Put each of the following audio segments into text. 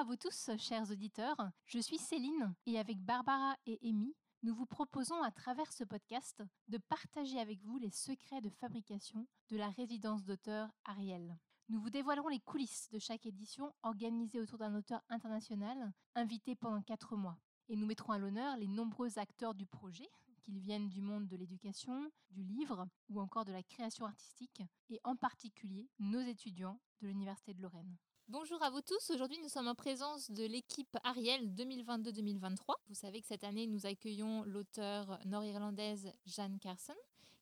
à vous tous, chers auditeurs. Je suis Céline et avec Barbara et Amy, nous vous proposons à travers ce podcast de partager avec vous les secrets de fabrication de la résidence d'auteur Ariel. Nous vous dévoilerons les coulisses de chaque édition organisée autour d'un auteur international invité pendant quatre mois. Et nous mettrons à l'honneur les nombreux acteurs du projet, qu'ils viennent du monde de l'éducation, du livre ou encore de la création artistique, et en particulier nos étudiants de l'Université de Lorraine. Bonjour à vous tous. Aujourd'hui, nous sommes en présence de l'équipe Ariel 2022-2023. Vous savez que cette année, nous accueillons l'auteur nord-irlandaise Jeanne Carson,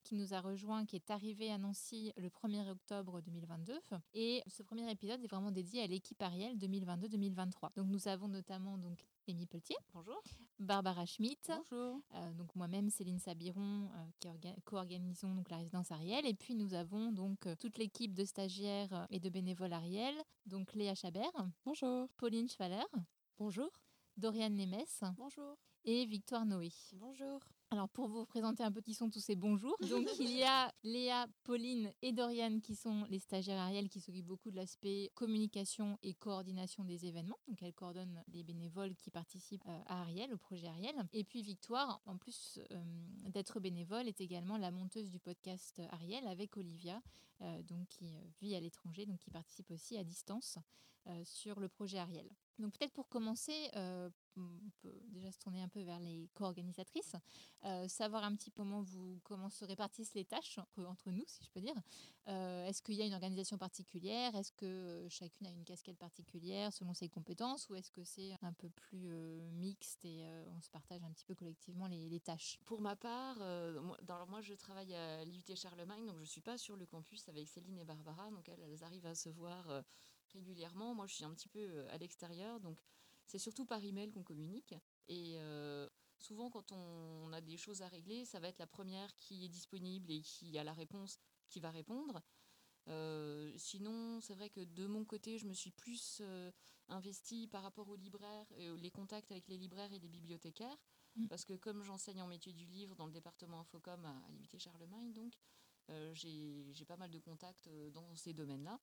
qui nous a rejoint, qui est arrivée à Nancy le 1er octobre 2022. Et ce premier épisode est vraiment dédié à l'équipe Ariel 2022-2023. Donc, nous avons notamment donc Amy Pelletier. Bonjour. Barbara Schmitt. Bonjour. Euh, donc moi-même, Céline Sabiron, euh, qui co-organisons donc la résidence Ariel. Et puis nous avons donc euh, toute l'équipe de stagiaires et de bénévoles Ariel. Donc Léa Chabert. Bonjour. Pauline Schwaller. Bonjour. Doriane Nemes. Bonjour. Et Victoire Noé. Bonjour. Alors pour vous présenter un peu qui sont tous ces bonjours, donc il y a Léa, Pauline et Doriane qui sont les stagiaires Ariel qui s'occupent beaucoup de l'aspect communication et coordination des événements. Donc elles coordonnent les bénévoles qui participent euh, à Ariel, au projet Ariel. Et puis Victoire, en plus euh, d'être bénévole, est également la monteuse du podcast Ariel avec Olivia, euh, donc qui vit à l'étranger, donc qui participe aussi à distance sur le projet Ariel. Donc peut-être pour commencer, on peut déjà se tourner un peu vers les co-organisatrices, euh, savoir un petit peu comment, se répartissent les tâches entre, nous, si je peux dire. Euh, est-ce qu'il y a une organisation particulière? Est-ce que chacune a une casquette particulière selon ses compétences? Ou est-ce que c'est un peu plus euh, mixte et on se partage un petit peu collectivement les, tâches? Pour ma part, moi, je travaille à l'IUT Charlemagne, donc je ne suis pas sur le campus avec Céline et Barbara, donc elles arrivent à se voir régulièrement. Moi, je suis un petit peu à l'extérieur, donc c'est surtout par email qu'on communique. Et euh, souvent, quand on, a des choses à régler, ça va être la première qui est disponible et qui a la réponse qui va répondre. Euh, sinon, c'est vrai que de mon côté, je me suis plus euh, investie par rapport aux libraires, les contacts avec les libraires et les bibliothécaires, mm. parce que comme j'enseigne en métier du livre dans le département Infocom à, à Charlemagne, donc j'ai pas mal de contacts dans ces domaines-là.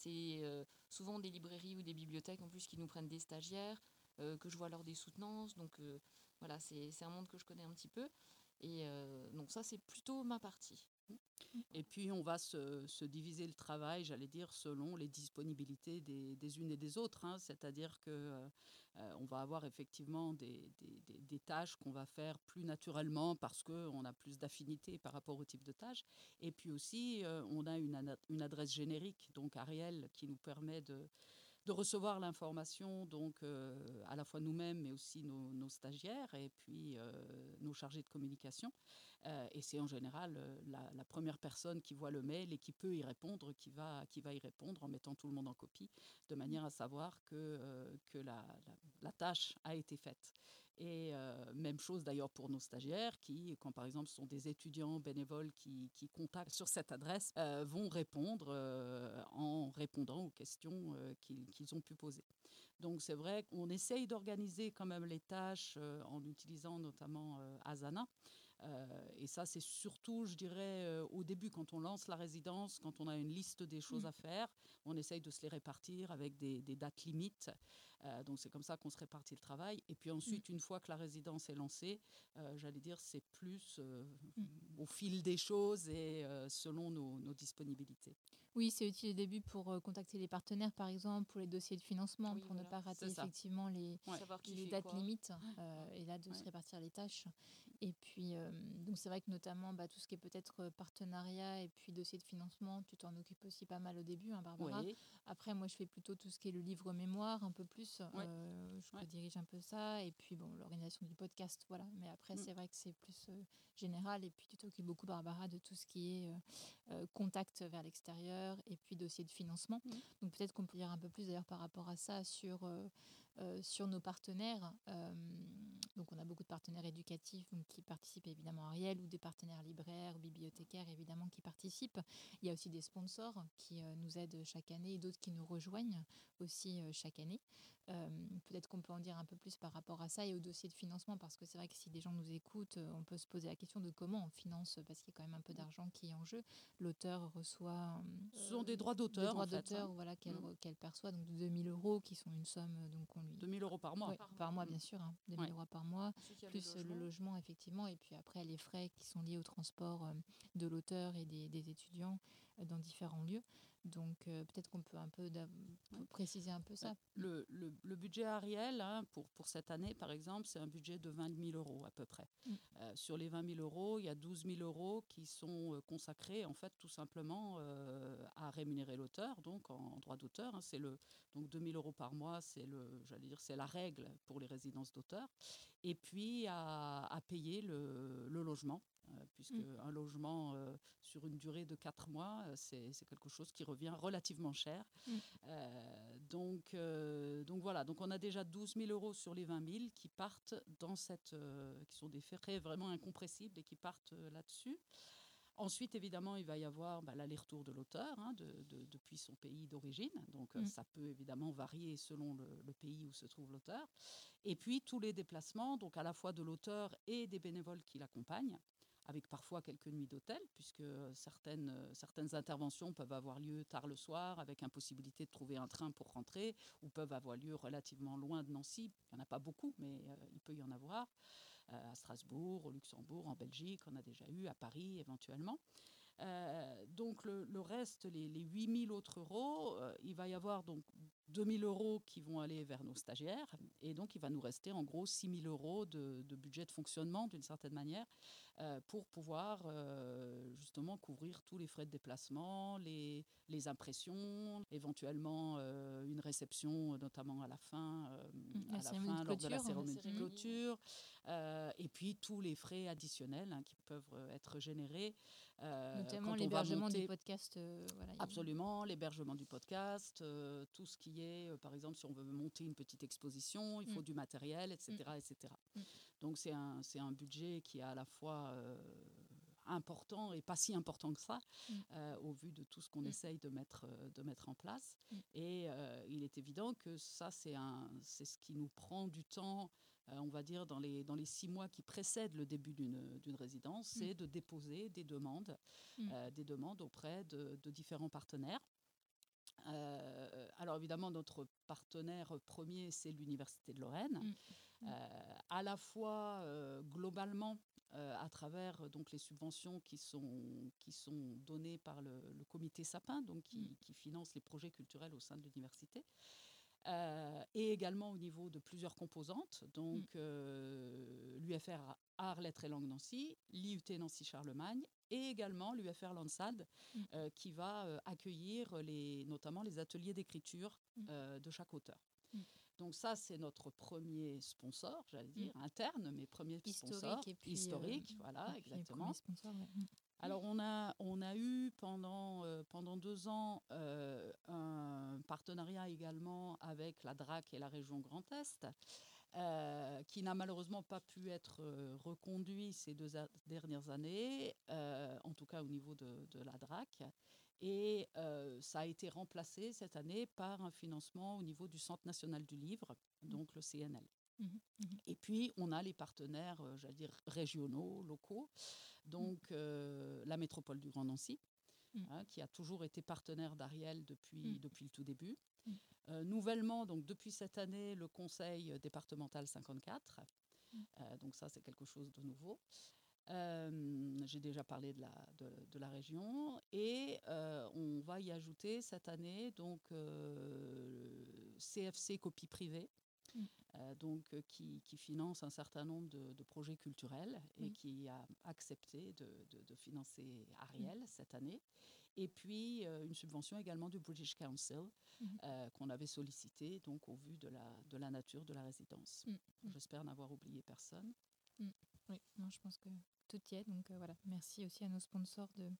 C'est souvent des librairies ou des bibliothèques en plus qui nous prennent des stagiaires, que je vois lors des soutenances. Donc voilà, c'est un monde que je connais un petit peu. Et donc ça, c'est plutôt ma partie. Et puis on va se, diviser le travail, j'allais dire, selon les disponibilités des, unes et des autres. Hein. C'est-à-dire que euh, euh, on va avoir effectivement des, tâches qu'on va faire plus naturellement parce qu'on a plus d'affinité par rapport au type de tâches. Et puis aussi, euh, on a une, adresse générique, donc Ariel, qui nous permet de, recevoir l'information, donc à la fois nous-mêmes, mais aussi nos, stagiaires et puis nos chargés de communication. Euh, et c'est en général la, première personne qui voit le mail et qui peut y répondre, qui va, qui va y répondre en mettant tout le monde en copie, de manière à savoir que, que la, la, tâche a été faite. Et même chose d'ailleurs pour nos stagiaires, qui, quand par exemple ce sont des étudiants bénévoles qui, qui contactent sur cette adresse, vont répondre en répondant aux questions qu'ils qu'ils ont pu poser. Donc c'est vrai qu'on essaye d'organiser quand même les tâches euh, en utilisant notamment euh, Asana. Euh, et ça, c'est surtout, je dirais, au début, quand on lance la résidence, quand on a une liste des choses à faire, on essaye de se les répartir avec des, dates limites. Donc c'est comme ça qu'on se répartit le travail. Et puis ensuite, une fois que la résidence est lancée, j'allais dire, c'est plus au fil des choses et selon nos, nos disponibilités. Oui, c'est utile au début pour contacter les partenaires, par exemple, pour les dossiers de financement pour ne pas rater effectivement les, les dates limites euh, et là de se répartir les tâches. Et puis, euh, donc c'est vrai que notamment bah, tout ce qui est peut-être euh, partenariat et puis dossier de financement, tu t'en occupes aussi pas mal au début, hein, Barbara. Après, moi, je fais plutôt tout ce qui est le livre mémoire un peu plus. Je dirige un peu ça. Et puis, bon, l'organisation du podcast, voilà. Mais après, mm. c'est vrai que c'est plus général. Et puis, tu t'occupes beaucoup, Barbara, de tout ce qui est contact vers l'extérieur et puis dossier de financement. Mm. Donc, peut-être qu'on peut dire un peu plus d'ailleurs par rapport à ça sur, euh, euh, sur nos partenaires. Euh, donc on a beaucoup de partenaires éducatifs qui participent évidemment à Ariel ou des partenaires libraires ou bibliothécaires évidemment qui participent. Il y a aussi des sponsors qui nous aident chaque année et d'autres qui nous rejoignent aussi chaque année. Euh, peut-être qu'on peut en dire un peu plus par rapport à ça et au dossier de financement, parce que c'est vrai que si des gens nous écoutent, euh, on peut se poser la question de comment on finance, parce qu'il y a quand même un peu d'argent qui est en jeu. L'auteur reçoit... Ce sont des droits d'auteur. Des droits d'auteur, hein. voilà, mm. qu'elle perçoit, donc de 2000 euros, qui sont une somme... Donc on lui... 2000 euros par mois. par, mois, bien sûr, hein, 2000 euros par mois, plus le logement. effectivement, et puis après les frais qui sont liés au transport de l'auteur et des, des étudiants dans différents lieux. Donc euh, peut-être qu'on peut un peu préciser un peu ça. Le, le, budget Ariel hein, pour, pour cette année, par exemple, c'est un budget de 20 000 euros à peu près. Mm. Euh, sur les 20 000 euros, il y a 12 000 euros qui sont euh, consacrés en fait tout simplement à rémunérer l'auteur, donc en, droit d'auteur. Hein, c'est le donc 2 000 euros par mois, c'est le j'allais dire c'est la règle pour les résidences d'auteur. Et puis à, à payer le, le logement puisque mm. un logement euh, sur une durée de quatre mois, euh, c'est quelque chose qui revient relativement cher. Mm. donc, donc voilà, donc on a déjà 12 000 euros sur les 20 000 qui partent dans cette, qui sont des frais vraiment incompressibles et qui partent là-dessus. Ensuite, évidemment, il va y avoir bah, l'aller-retour de l'auteur hein, depuis son pays d'origine. Donc, mm. ça peut évidemment varier selon le, le, pays où se trouve l'auteur. Et puis, tous les déplacements, donc à la fois de l'auteur et des bénévoles qui l'accompagnent avec parfois quelques nuits d'hôtel, puisque certaines, certaines interventions peuvent avoir lieu tard le soir, avec impossibilité de trouver un train pour rentrer, ou peuvent avoir lieu relativement loin de Nancy. Il n'y en a pas beaucoup, mais euh, il peut y en avoir. Euh, à Strasbourg, au Luxembourg, en Belgique, on a déjà eu, à Paris éventuellement. Euh, donc le, reste, les, les 8000 autres euros, il va y avoir donc 2000 euros qui vont aller vers nos stagiaires et donc il va nous rester en gros 6000 euros de, de budget de fonctionnement d'une certaine manière euh, pour pouvoir euh, justement couvrir tous les frais de déplacement, les, les impressions, éventuellement euh, une réception, notamment à la fin, à la fin lors de la cérémonie de clôture, et puis tous les frais additionnels hein, qui peuvent être générés. notamment l'hébergement du podcast. Voilà, absolument, l'hébergement du podcast, tout ce qui est, par exemple, si on veut monter une petite exposition, il faut mm. du matériel, etc. Mm. etc. Donc c'est un, un budget qui est à la fois euh, important et pas si important que ça mm. euh, au vu de tout ce qu'on mm. essaye de mettre, euh, de mettre en place. Mm. Et il est évident que ça, c'est ce qui nous prend du temps on va dire, dans les, dans les six mois qui précèdent le début d'une résidence, c'est de déposer des demandes, des demandes auprès de, de différents partenaires. Alors évidemment, notre partenaire premier, c'est l'Université de Lorraine. Euh, à la fois euh, globalement euh, à travers donc les subventions qui sont qui sont données par le, comité Sapin, donc qui, mm. qui, finance les projets culturels au sein de l'université. et également au niveau de plusieurs composantes, donc mm. l'UFR Arts, Lettres et Langues Nancy, l'IUT Nancy Charlemagne et également l'UFR Lansade mm. qui va accueillir les, notamment les ateliers d'écriture de chaque auteur. Donc ça, c'est notre premier sponsor, j'allais dire, mm. interne, mais premier sponsor. Et puis, historique, euh, voilà, exactement. Mm. Alors on a, on a eu pendant, euh, pendant deux ans euh, un partenariat également avec la DRAC et la région Grand Est. qui n'a malheureusement pas pu être reconduit ces deux dernières années, en tout cas au niveau de, de la DRAC. Et euh, ça a été remplacé cette année par un financement au niveau du Centre national du livre, mmh. donc le CNL. Mmh mmh Et puis, on a les partenaires, euh, j'allais dire, régionaux, locaux, donc euh, la métropole du Grand Nancy, hein, qui a toujours été partenaire d'Ariel depuis, depuis le tout début. Nouvellement, donc depuis cette année, le conseil départemental 54. donc ça, c'est quelque chose de nouveau. Euh, j'ai déjà parlé de la, de, la région et euh, on va y ajouter cette année donc CFC euh, copie privée. Mm. donc, qui, qui, finance un certain nombre de, projets culturels et qui a accepté de, de, financer Ariel mm. cette année. Et puis, une subvention également du British Council mm. qu'on avait sollicité donc, au vu de la, de la nature de la résidence. J'espère n'avoir oublié personne. Oui, non, je pense que tout y est. Donc euh, voilà, merci aussi à nos sponsors de,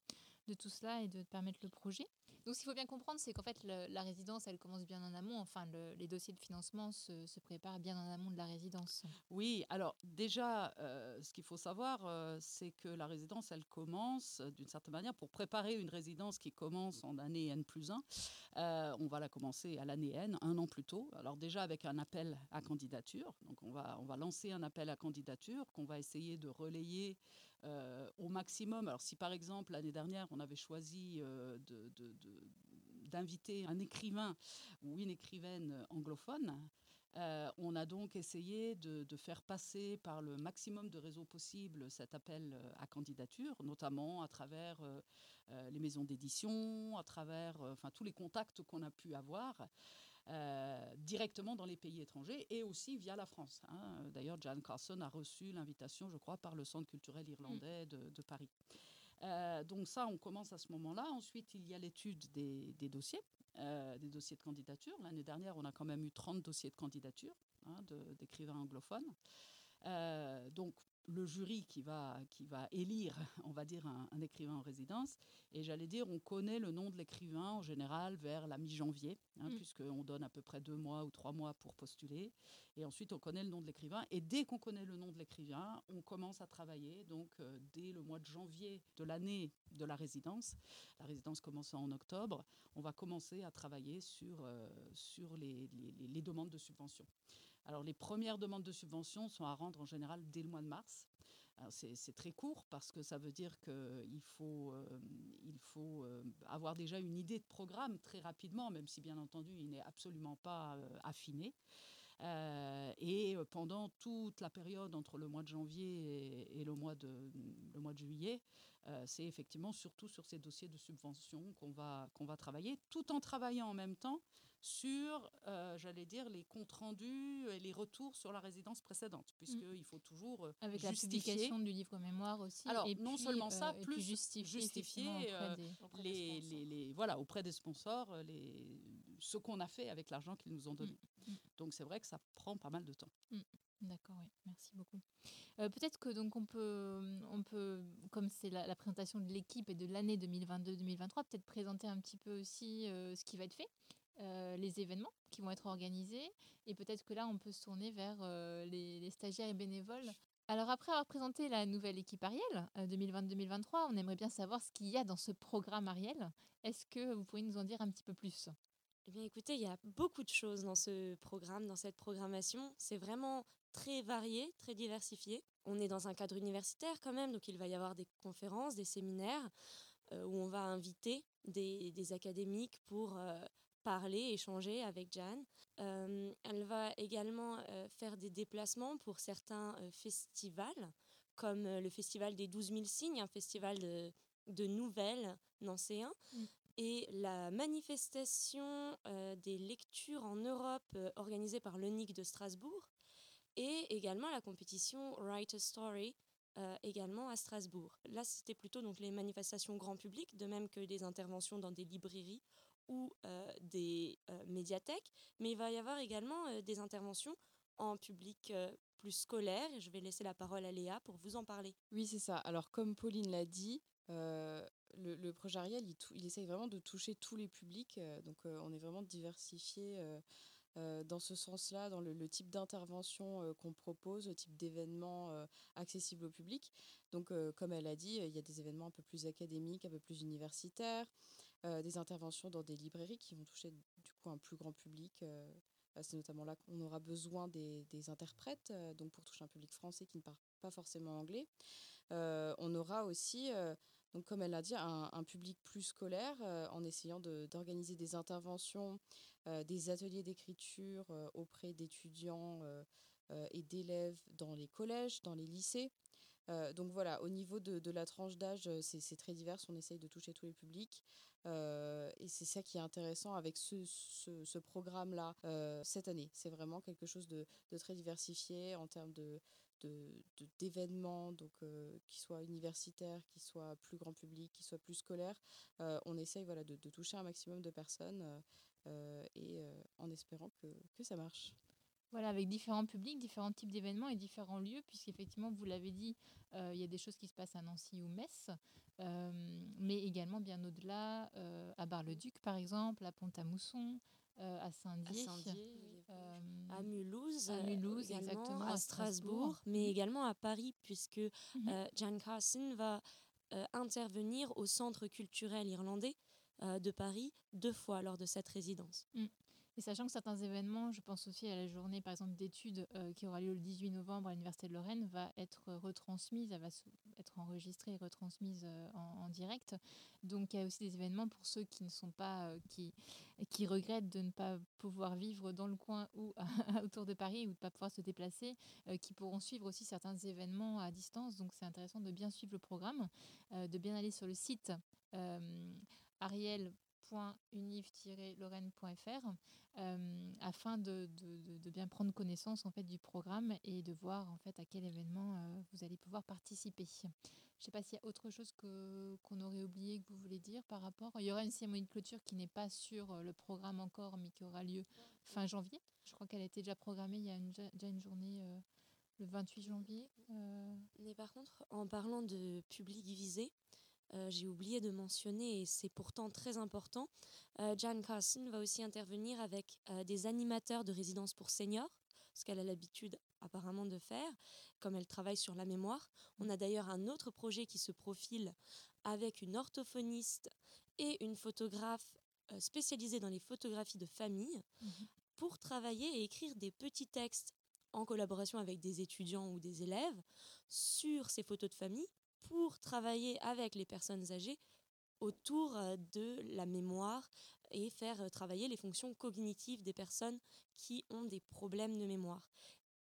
de tout cela et de permettre le projet. Donc, ce qu'il faut bien comprendre, c'est qu'en fait, la résidence, elle commence bien en amont. Enfin, les dossiers de financement se, préparent bien en amont de la résidence. Oui, alors déjà, euh, ce qu'il faut savoir, euh, c'est que la résidence, elle commence d'une certaine manière pour préparer une résidence qui commence en année N plus 1. Euh, on va la commencer à l'année N, un an plus tôt. Alors déjà avec un appel à candidature. Donc on va, on va lancer un appel à candidature qu'on va essayer de relayer euh, au maximum. Alors si par exemple l'année dernière on avait choisi euh, d'inviter un écrivain ou une écrivaine anglophone, euh, on a donc essayé de, faire passer par le maximum de réseaux possibles cet appel à candidature, notamment à travers les maisons d'édition, à travers enfin, tous les contacts qu'on a pu avoir. Euh, directement dans les pays étrangers et aussi via la France. Hein. D'ailleurs, Jan Carson a reçu l'invitation, je crois, par le Centre culturel irlandais de, Paris. Euh, donc ça, on commence à ce moment-là. Ensuite, il y a l'étude des, dossiers, euh, des dossiers de candidature. L'année dernière, on a quand même eu 30 dossiers de candidature hein, d'écrivains anglophones. Donc le jury qui va, qui va élire, on va dire, un, écrivain en résidence. Et j'allais dire, on connaît le nom de l'écrivain en général vers la mi-janvier, hein, mm. puisqu'on donne à peu près deux mois ou trois mois pour postuler. Et ensuite, on connaît le nom de l'écrivain. Et dès qu'on connaît le nom de l'écrivain, on commence à travailler. Donc, euh, dès le mois de janvier de l'année de la résidence, la résidence commençant en octobre, on va commencer à travailler sur, euh, sur les, les, les demandes de subvention. Alors les premières demandes de subvention sont à rendre en général dès le mois de mars. C'est très court parce que ça veut dire qu'il faut, euh, faut euh, avoir déjà une idée de programme très rapidement, même si bien entendu il n'est absolument pas euh, affiné. Et pendant toute la période entre le mois de janvier et, le, mois de, le mois de juillet, c'est effectivement surtout sur ces dossiers de subvention qu'on va, qu'on va travailler, tout en travaillant en même temps sur, euh, j'allais dire, les comptes rendus et les retours sur la résidence précédente, puisqu'il mm. faut toujours euh, Avec la publication du livre mémoire aussi. Alors, non seulement ça, euh, plus justifier, auprès des, les, les, voilà, auprès des sponsors les, ce qu'on a fait avec l'argent qu'ils nous ont donné. Mm. Mm. Donc, c'est vrai que ça prend pas mal de temps. D'accord, oui, merci beaucoup. Peut-être que donc on peut, on peut comme c'est la, la, présentation de l'équipe et de l'année 2022-2023, peut-être présenter un petit peu aussi ce qui va être fait. Euh, les événements qui vont être organisés. Et peut-être que là, on peut se tourner vers euh, les, stagiaires et bénévoles. Alors après avoir présenté la nouvelle équipe Ariel 2022-2023, euh, on aimerait bien savoir ce qu'il y a dans ce programme Ariel. Est-ce que vous pourriez nous en dire un petit peu plus? Eh bien écoutez, il y a beaucoup de choses dans ce programme, dans cette programmation. C'est vraiment très varié, très diversifié. On est dans un cadre universitaire quand même, donc il va y avoir des conférences, des séminaires où on va inviter des, académiques pour parler, échanger avec Jan. Euh, elle va également euh, faire des déplacements pour certains euh, festivals, comme le Festival des 12 000 signes, un festival de, de nouvelles nancéens. Mm. Et la manifestation des lectures en Europe organisée par l'ONIC de Strasbourg. Et également la compétition Write a Story, également à Strasbourg. Là, c'était plutôt donc les manifestations grand public, de même que des interventions dans des librairies ou des médiathèques, mais il va y avoir également des interventions en public plus scolaire. Et je vais laisser la parole à Léa pour vous en parler. Oui, c'est ça. Alors, comme Pauline l'a dit, le, projet Ariel, il, essaye vraiment de toucher tous les publics. donc, on est vraiment diversifié dans ce sens-là, dans le, type d'intervention qu'on propose, le type d'événement accessible au public. Donc, comme elle a dit, il y a des événements un peu plus académiques, un peu plus universitaires. Euh, des interventions dans des librairies qui vont toucher du coup un plus grand public. Euh, c'est notamment là qu'on aura besoin des, interprètes, euh, donc pour toucher un public français qui ne parle pas forcément anglais. on aura aussi, donc comme elle l'a dit, un, public plus scolaire en essayant d'organiser des interventions, des ateliers d'écriture auprès d'étudiants et d'élèves dans les collèges, dans les lycées. donc voilà, au niveau de, de la tranche d'âge, c'est très divers. On essaye de toucher tous les publics. Euh, et c'est ça qui est intéressant avec ce, ce, programme-là euh, cette année. C'est vraiment quelque chose de, de, très diversifié en termes de, d'événements, donc euh, qui soient universitaires, qui soient plus grand public, qui soient plus scolaires. on essaye voilà, de, toucher un maximum de personnes et en espérant que, que ça marche. Voilà, avec différents publics, différents types d'événements et différents lieux, puisqu'effectivement, vous l'avez dit, euh, il y a des choses qui se passent à Nancy ou Metz, euh, mais également bien au-delà, euh, à Bar-le-Duc par exemple, à Pont-à-Mousson, à Saint-Dié, à Mulhouse, à Mulhouse exactement, à Strasbourg, mais également à Paris, puisque mhm. Jan Carson va intervenir au Centre culturel irlandais de Paris deux fois lors de cette résidence. Mm. Et sachant que certains événements, je pense aussi à la journée par exemple d'études euh, qui aura lieu le 18 novembre à l'Université de Lorraine, va être retransmise, elle va être enregistrée et retransmise euh, en, direct. Donc il y a aussi des événements pour ceux qui ne sont pas, euh, qui, qui regrettent de ne pas pouvoir vivre dans le coin ou autour de Paris ou de ne pas pouvoir se déplacer, qui pourront suivre aussi certains événements à distance. Donc c'est intéressant de bien suivre le programme, de bien aller sur le site Ariel univ-lorraine.fr euh, afin de, bien prendre connaissance en fait du programme et de voir en fait à quel événement euh, vous allez pouvoir participer. Je ne sais pas s'il y a autre chose que qu'on aurait oublié que vous voulez dire par rapport. Il y aura une cérémonie de clôture qui n'est pas sur euh, le programme encore, mais qui aura lieu fin janvier. Je crois qu'elle a été déjà programmée il y a déjà une journée. le 28 janvier. Mais par contre, en parlant de public visé, euh, j'ai oublié de mentionner, et c'est pourtant très important, euh, Jan Carson va aussi intervenir avec euh, des animateurs de résidence pour seniors, ce qu'elle a l'habitude apparemment de faire, comme elle travaille sur la mémoire. On a d'ailleurs un autre projet qui se profile avec une orthophoniste et une photographe spécialisée dans les photographies de famille mhm. pour travailler et écrire des petits textes en collaboration avec des étudiants ou des élèves sur ces photos de famille pour travailler avec les personnes âgées autour euh, de la mémoire et faire euh, travailler les fonctions cognitives des personnes qui ont des problèmes de mémoire.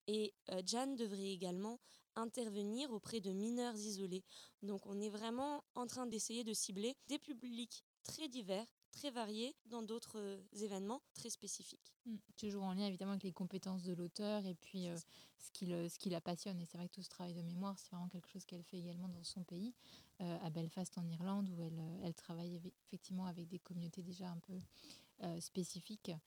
Et euh, Jan devrait également intervenir auprès de mineurs isolés. Donc on est vraiment en train d'essayer de cibler des publics très divers, très variés dans d'autres événements très spécifiques. Mmh. Toujours en lien évidemment avec les compétences de l'auteur et puis ce, qui ce qui la passionne. Et c'est vrai que tout ce travail de mémoire, c'est vraiment quelque chose qu'elle fait également dans son pays, à Belfast en Irlande, où elle, elle travaille effectivement avec des communautés déjà un peu spécifiques euh,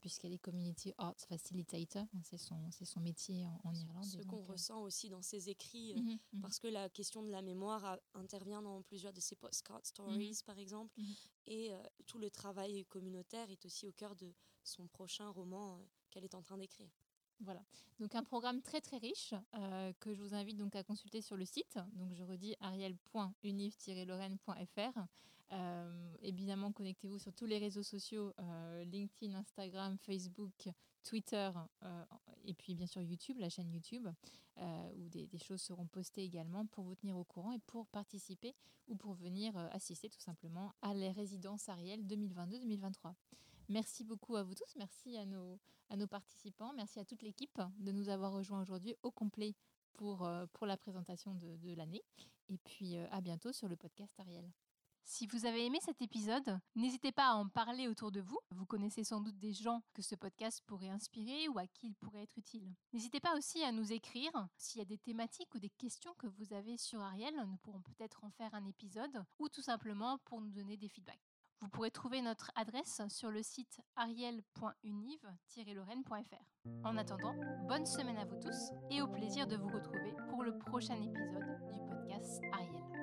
puisqu'elle est Community Arts Facilitator. C'est son, son métier en, Irlande. Ce qu'on euh, ressent aussi dans ses écrits, euh, mhm, mhm. parce que la question de la mémoire intervient dans plusieurs de ses postcard stories, mhm. par exemple, et tout le travail communautaire est aussi au cœur de son prochain roman qu'elle est en train d'écrire. Voilà, donc un programme très très riche que je vous invite donc à consulter sur le site. Donc je redis ariel.univ-lorraine.fr. Euh, évidemment, connectez-vous sur tous les réseaux sociaux, euh, LinkedIn, Instagram, Facebook, Twitter, euh, et puis bien sûr YouTube, la chaîne YouTube, où des, choses seront postées également pour vous tenir au courant et pour participer ou pour venir assister tout simplement à les résidences Ariel 2022-2023. Merci beaucoup à vous tous, merci à nos, participants, merci à toute l'équipe de nous avoir rejoints aujourd'hui au complet pour, pour la présentation de, de l'année. Et puis à bientôt sur le podcast Ariel. Si vous avez aimé cet épisode, n'hésitez pas à en parler autour de vous. Vous connaissez sans doute des gens que ce podcast pourrait inspirer ou à qui il pourrait être utile. N'hésitez pas aussi à nous écrire s'il y a des thématiques ou des questions que vous avez sur Ariel. Nous pourrons peut-être en faire un épisode ou tout simplement pour nous donner des feedbacks. Vous pourrez trouver notre adresse sur le site ariel.univ-lorraine.fr. En attendant, bonne semaine à vous tous et au plaisir de vous retrouver pour le prochain épisode du podcast Ariel.